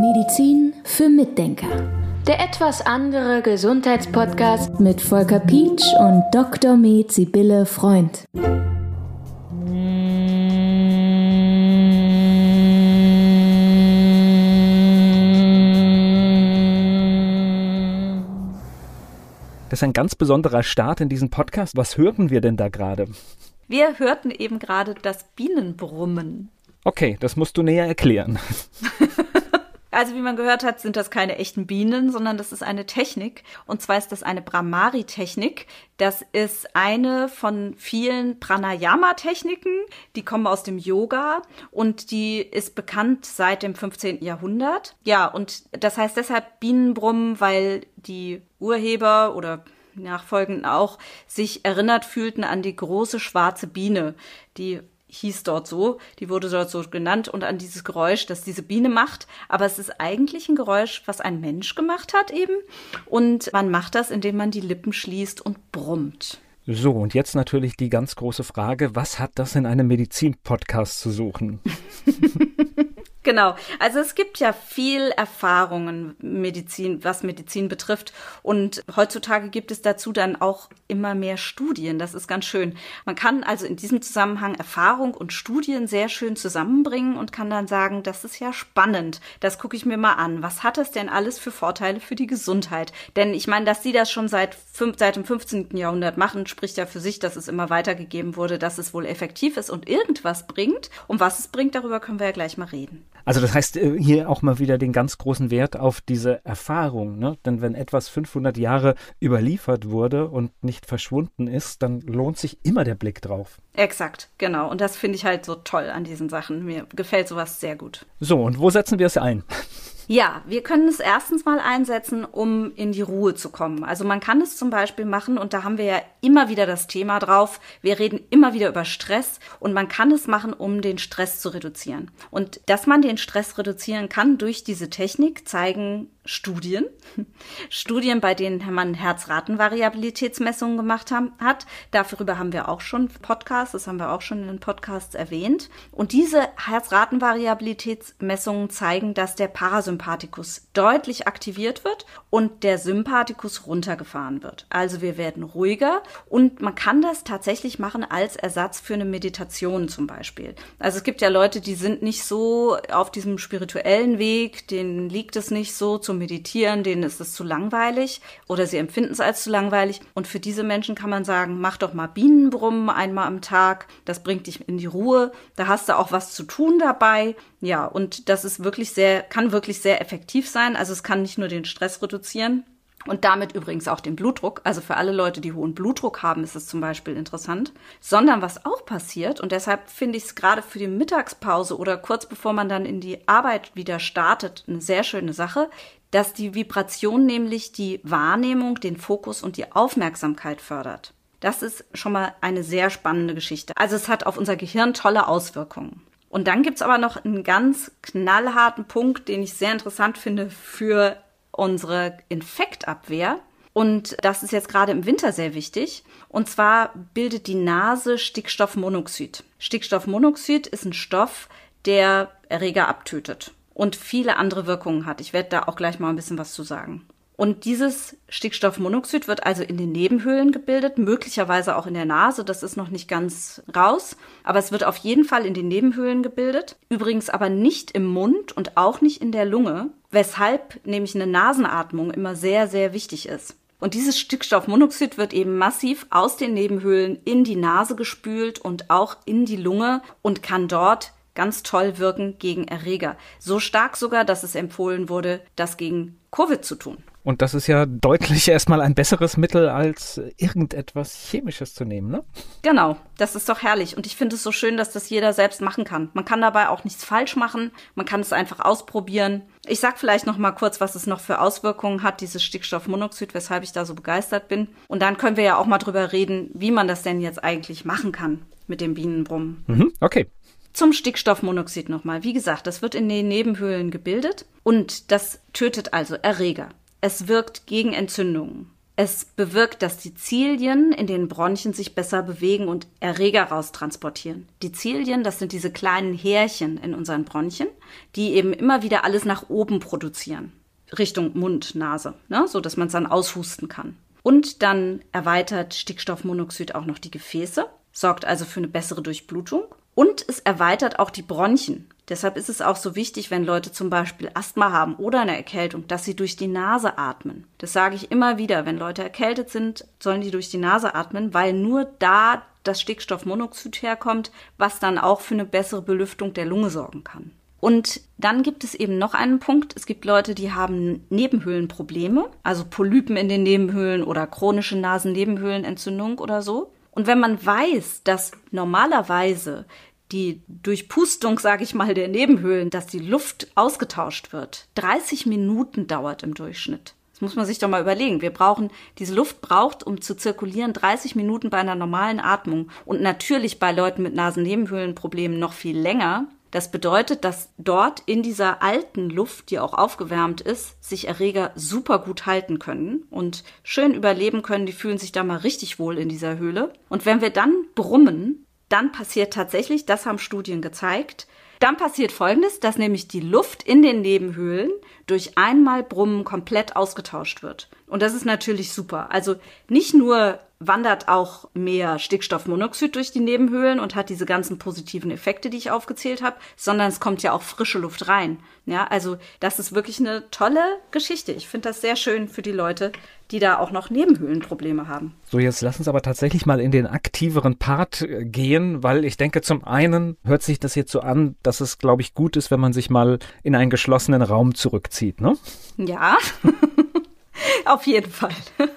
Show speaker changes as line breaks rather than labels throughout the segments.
Medizin für Mitdenker. Der etwas andere Gesundheitspodcast mit Volker Pietsch und Dr. Med Sibylle Freund.
Das ist ein ganz besonderer Start in diesen Podcast. Was hörten wir denn da gerade?
Wir hörten eben gerade das Bienenbrummen.
Okay, das musst du näher erklären.
Also wie man gehört hat, sind das keine echten Bienen, sondern das ist eine Technik. Und zwar ist das eine Brahmari-Technik. Das ist eine von vielen Pranayama-Techniken. Die kommen aus dem Yoga und die ist bekannt seit dem 15. Jahrhundert. Ja, und das heißt deshalb Bienenbrummen, weil die Urheber oder Nachfolgenden auch sich erinnert fühlten an die große schwarze Biene, die hieß dort so, die wurde dort so genannt und an dieses Geräusch, das diese Biene macht. Aber es ist eigentlich ein Geräusch, was ein Mensch gemacht hat eben. Und man macht das, indem man die Lippen schließt und brummt.
So, und jetzt natürlich die ganz große Frage, was hat das in einem Medizin-Podcast zu suchen?
Genau. Also es gibt ja viel Erfahrungen Medizin, was Medizin betrifft. Und heutzutage gibt es dazu dann auch immer mehr Studien. Das ist ganz schön. Man kann also in diesem Zusammenhang Erfahrung und Studien sehr schön zusammenbringen und kann dann sagen, das ist ja spannend. Das gucke ich mir mal an. Was hat das denn alles für Vorteile für die Gesundheit? Denn ich meine, dass sie das schon seit, fünf, seit dem 15. Jahrhundert machen, spricht ja für sich, dass es immer weitergegeben wurde, dass es wohl effektiv ist und irgendwas bringt. Und was es bringt, darüber können wir ja gleich mal reden.
Also das heißt äh, hier auch mal wieder den ganz großen Wert auf diese Erfahrung. Ne? Denn wenn etwas 500 Jahre überliefert wurde und nicht verschwunden ist, dann lohnt sich immer der Blick drauf.
Exakt, genau. Und das finde ich halt so toll an diesen Sachen. Mir gefällt sowas sehr gut.
So, und wo setzen wir es ein?
Ja, wir können es erstens mal einsetzen, um in die Ruhe zu kommen. Also man kann es zum Beispiel machen, und da haben wir ja immer wieder das Thema drauf. Wir reden immer wieder über Stress und man kann es machen, um den Stress zu reduzieren. Und dass man den Stress reduzieren kann durch diese Technik, zeigen Studien. Studien, bei denen man Herzratenvariabilitätsmessungen gemacht haben, hat. Darüber haben wir auch schon Podcasts, das haben wir auch schon in den Podcasts erwähnt. Und diese Herzratenvariabilitätsmessungen zeigen, dass der Parasympathikus deutlich aktiviert wird und der Sympathikus runtergefahren wird. Also wir werden ruhiger und man kann das tatsächlich machen als Ersatz für eine Meditation zum Beispiel. Also es gibt ja Leute, die sind nicht so auf diesem spirituellen Weg, denen liegt es nicht so zum meditieren, denen ist es zu langweilig oder sie empfinden es als zu langweilig. Und für diese Menschen kann man sagen, mach doch mal Bienenbrummen einmal am Tag. Das bringt dich in die Ruhe. Da hast du auch was zu tun dabei. Ja, und das ist wirklich sehr, kann wirklich sehr effektiv sein. Also es kann nicht nur den Stress reduzieren, und damit übrigens auch den Blutdruck. Also für alle Leute, die hohen Blutdruck haben, ist es zum Beispiel interessant. Sondern was auch passiert, und deshalb finde ich es gerade für die Mittagspause oder kurz bevor man dann in die Arbeit wieder startet, eine sehr schöne Sache, dass die Vibration nämlich die Wahrnehmung, den Fokus und die Aufmerksamkeit fördert. Das ist schon mal eine sehr spannende Geschichte. Also es hat auf unser Gehirn tolle Auswirkungen. Und dann gibt's aber noch einen ganz knallharten Punkt, den ich sehr interessant finde für unsere Infektabwehr. Und das ist jetzt gerade im Winter sehr wichtig. Und zwar bildet die Nase Stickstoffmonoxid. Stickstoffmonoxid ist ein Stoff, der Erreger abtötet und viele andere Wirkungen hat. Ich werde da auch gleich mal ein bisschen was zu sagen. Und dieses Stickstoffmonoxid wird also in den Nebenhöhlen gebildet, möglicherweise auch in der Nase, das ist noch nicht ganz raus, aber es wird auf jeden Fall in den Nebenhöhlen gebildet, übrigens aber nicht im Mund und auch nicht in der Lunge, weshalb nämlich eine Nasenatmung immer sehr, sehr wichtig ist. Und dieses Stickstoffmonoxid wird eben massiv aus den Nebenhöhlen in die Nase gespült und auch in die Lunge und kann dort ganz toll wirken gegen Erreger. So stark sogar, dass es empfohlen wurde, das gegen Covid zu tun.
Und das ist ja deutlich erstmal ein besseres Mittel, als irgendetwas Chemisches zu nehmen, ne?
Genau, das ist doch herrlich. Und ich finde es so schön, dass das jeder selbst machen kann. Man kann dabei auch nichts falsch machen. Man kann es einfach ausprobieren. Ich sag vielleicht noch mal kurz, was es noch für Auswirkungen hat, dieses Stickstoffmonoxid, weshalb ich da so begeistert bin. Und dann können wir ja auch mal drüber reden, wie man das denn jetzt eigentlich machen kann mit dem Bienenbrummen.
Mhm, okay.
Zum Stickstoffmonoxid nochmal. Wie gesagt, das wird in den Nebenhöhlen gebildet und das tötet also Erreger. Es wirkt gegen Entzündungen. Es bewirkt, dass die Zilien in den Bronchien sich besser bewegen und Erreger raustransportieren. Die Zilien, das sind diese kleinen Härchen in unseren Bronchien, die eben immer wieder alles nach oben produzieren. Richtung Mund, Nase, ne? so dass man es dann aushusten kann. Und dann erweitert Stickstoffmonoxid auch noch die Gefäße, sorgt also für eine bessere Durchblutung. Und es erweitert auch die Bronchien. Deshalb ist es auch so wichtig, wenn Leute zum Beispiel Asthma haben oder eine Erkältung, dass sie durch die Nase atmen. Das sage ich immer wieder. Wenn Leute erkältet sind, sollen die durch die Nase atmen, weil nur da das Stickstoffmonoxid herkommt, was dann auch für eine bessere Belüftung der Lunge sorgen kann. Und dann gibt es eben noch einen Punkt. Es gibt Leute, die haben Nebenhöhlenprobleme, also Polypen in den Nebenhöhlen oder chronische Nasennebenhöhlenentzündung oder so. Und wenn man weiß, dass normalerweise die Durchpustung, sage ich mal, der Nebenhöhlen, dass die Luft ausgetauscht wird, 30 Minuten dauert im Durchschnitt. Das muss man sich doch mal überlegen. Wir brauchen, diese Luft braucht, um zu zirkulieren, 30 Minuten bei einer normalen Atmung und natürlich bei Leuten mit Nasennebenhöhlenproblemen noch viel länger. Das bedeutet, dass dort in dieser alten Luft, die auch aufgewärmt ist, sich Erreger super gut halten können und schön überleben können. Die fühlen sich da mal richtig wohl in dieser Höhle. Und wenn wir dann brummen, dann passiert tatsächlich, das haben Studien gezeigt, dann passiert Folgendes, dass nämlich die Luft in den Nebenhöhlen durch einmal Brummen komplett ausgetauscht wird. Und das ist natürlich super. Also nicht nur wandert auch mehr Stickstoffmonoxid durch die Nebenhöhlen und hat diese ganzen positiven Effekte, die ich aufgezählt habe, sondern es kommt ja auch frische Luft rein. Ja, also das ist wirklich eine tolle Geschichte. Ich finde das sehr schön für die Leute, die da auch noch Nebenhöhlenprobleme haben.
So, jetzt lass uns aber tatsächlich mal in den aktiveren Part äh, gehen, weil ich denke, zum einen hört sich das jetzt so an, dass es, glaube ich, gut ist, wenn man sich mal in einen geschlossenen Raum zurückzieht, ne?
Ja. Auf jeden Fall.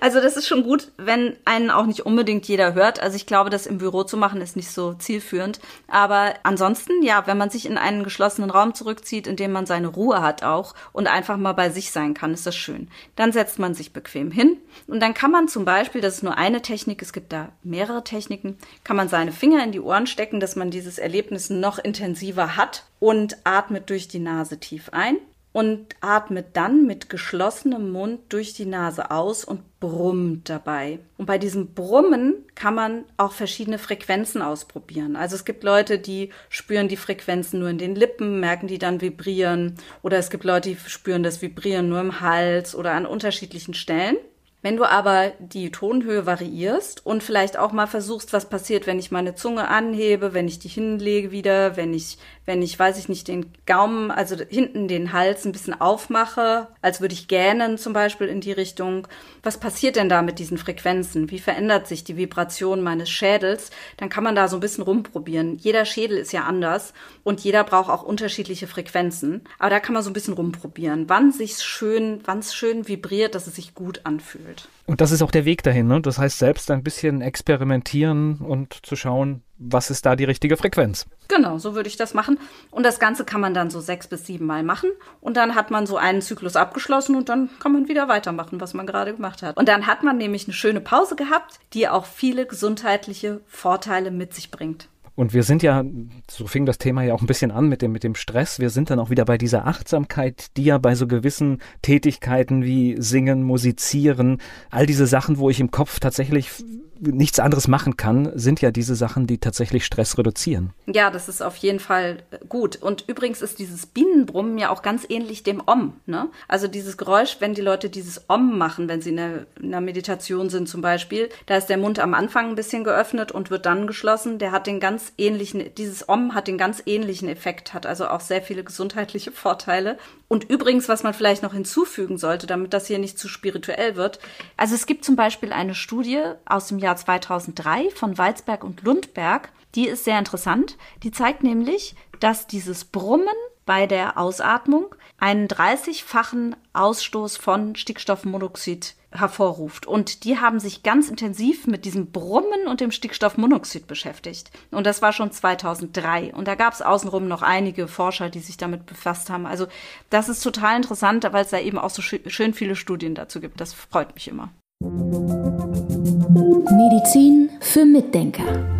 Also das ist schon gut, wenn einen auch nicht unbedingt jeder hört. Also ich glaube, das im Büro zu machen ist nicht so zielführend. Aber ansonsten, ja, wenn man sich in einen geschlossenen Raum zurückzieht, in dem man seine Ruhe hat auch und einfach mal bei sich sein kann, ist das schön. Dann setzt man sich bequem hin und dann kann man zum Beispiel, das ist nur eine Technik, es gibt da mehrere Techniken, kann man seine Finger in die Ohren stecken, dass man dieses Erlebnis noch intensiver hat und atmet durch die Nase tief ein und atmet dann mit geschlossenem Mund durch die Nase aus und brummt dabei. Und bei diesem Brummen kann man auch verschiedene Frequenzen ausprobieren. Also es gibt Leute, die spüren die Frequenzen nur in den Lippen, merken die dann vibrieren. Oder es gibt Leute, die spüren das Vibrieren nur im Hals oder an unterschiedlichen Stellen. Wenn du aber die Tonhöhe variierst und vielleicht auch mal versuchst, was passiert, wenn ich meine Zunge anhebe, wenn ich die hinlege wieder, wenn ich wenn ich, weiß ich nicht, den Gaumen, also hinten den Hals ein bisschen aufmache, als würde ich gähnen zum Beispiel in die Richtung. Was passiert denn da mit diesen Frequenzen? Wie verändert sich die Vibration meines Schädels? Dann kann man da so ein bisschen rumprobieren. Jeder Schädel ist ja anders und jeder braucht auch unterschiedliche Frequenzen. Aber da kann man so ein bisschen rumprobieren, wann sich's schön, wann es schön vibriert, dass es sich gut anfühlt.
Und das ist auch der Weg dahin. Ne? Das heißt, selbst ein bisschen experimentieren und zu schauen, was ist da die richtige Frequenz.
Genau, so würde ich das machen. Und das Ganze kann man dann so sechs bis sieben Mal machen. Und dann hat man so einen Zyklus abgeschlossen und dann kann man wieder weitermachen, was man gerade gemacht hat. Und dann hat man nämlich eine schöne Pause gehabt, die auch viele gesundheitliche Vorteile mit sich bringt.
Und wir sind ja, so fing das Thema ja auch ein bisschen an mit dem, mit dem Stress. Wir sind dann auch wieder bei dieser Achtsamkeit, die ja bei so gewissen Tätigkeiten wie Singen, Musizieren, all diese Sachen, wo ich im Kopf tatsächlich nichts anderes machen kann, sind ja diese Sachen, die tatsächlich Stress reduzieren.
Ja, das ist auf jeden Fall gut. Und übrigens ist dieses Bienenbrummen ja auch ganz ähnlich dem Om. Ne? Also dieses Geräusch, wenn die Leute dieses Om machen, wenn sie in einer, in einer Meditation sind zum Beispiel, da ist der Mund am Anfang ein bisschen geöffnet und wird dann geschlossen. Der hat den ganz ähnlichen, dieses Om hat den ganz ähnlichen Effekt, hat also auch sehr viele gesundheitliche Vorteile. Und übrigens, was man vielleicht noch hinzufügen sollte, damit das hier nicht zu spirituell wird. Also es gibt zum Beispiel eine Studie aus dem Jahr Jahr 2003 von Walzberg und Lundberg. Die ist sehr interessant. Die zeigt nämlich, dass dieses Brummen bei der Ausatmung einen 30-fachen Ausstoß von Stickstoffmonoxid hervorruft. Und die haben sich ganz intensiv mit diesem Brummen und dem Stickstoffmonoxid beschäftigt. Und das war schon 2003. Und da gab es außenrum noch einige Forscher, die sich damit befasst haben. Also das ist total interessant, weil es da eben auch so schön viele Studien dazu gibt. Das freut mich immer.
Medizin für Mitdenker.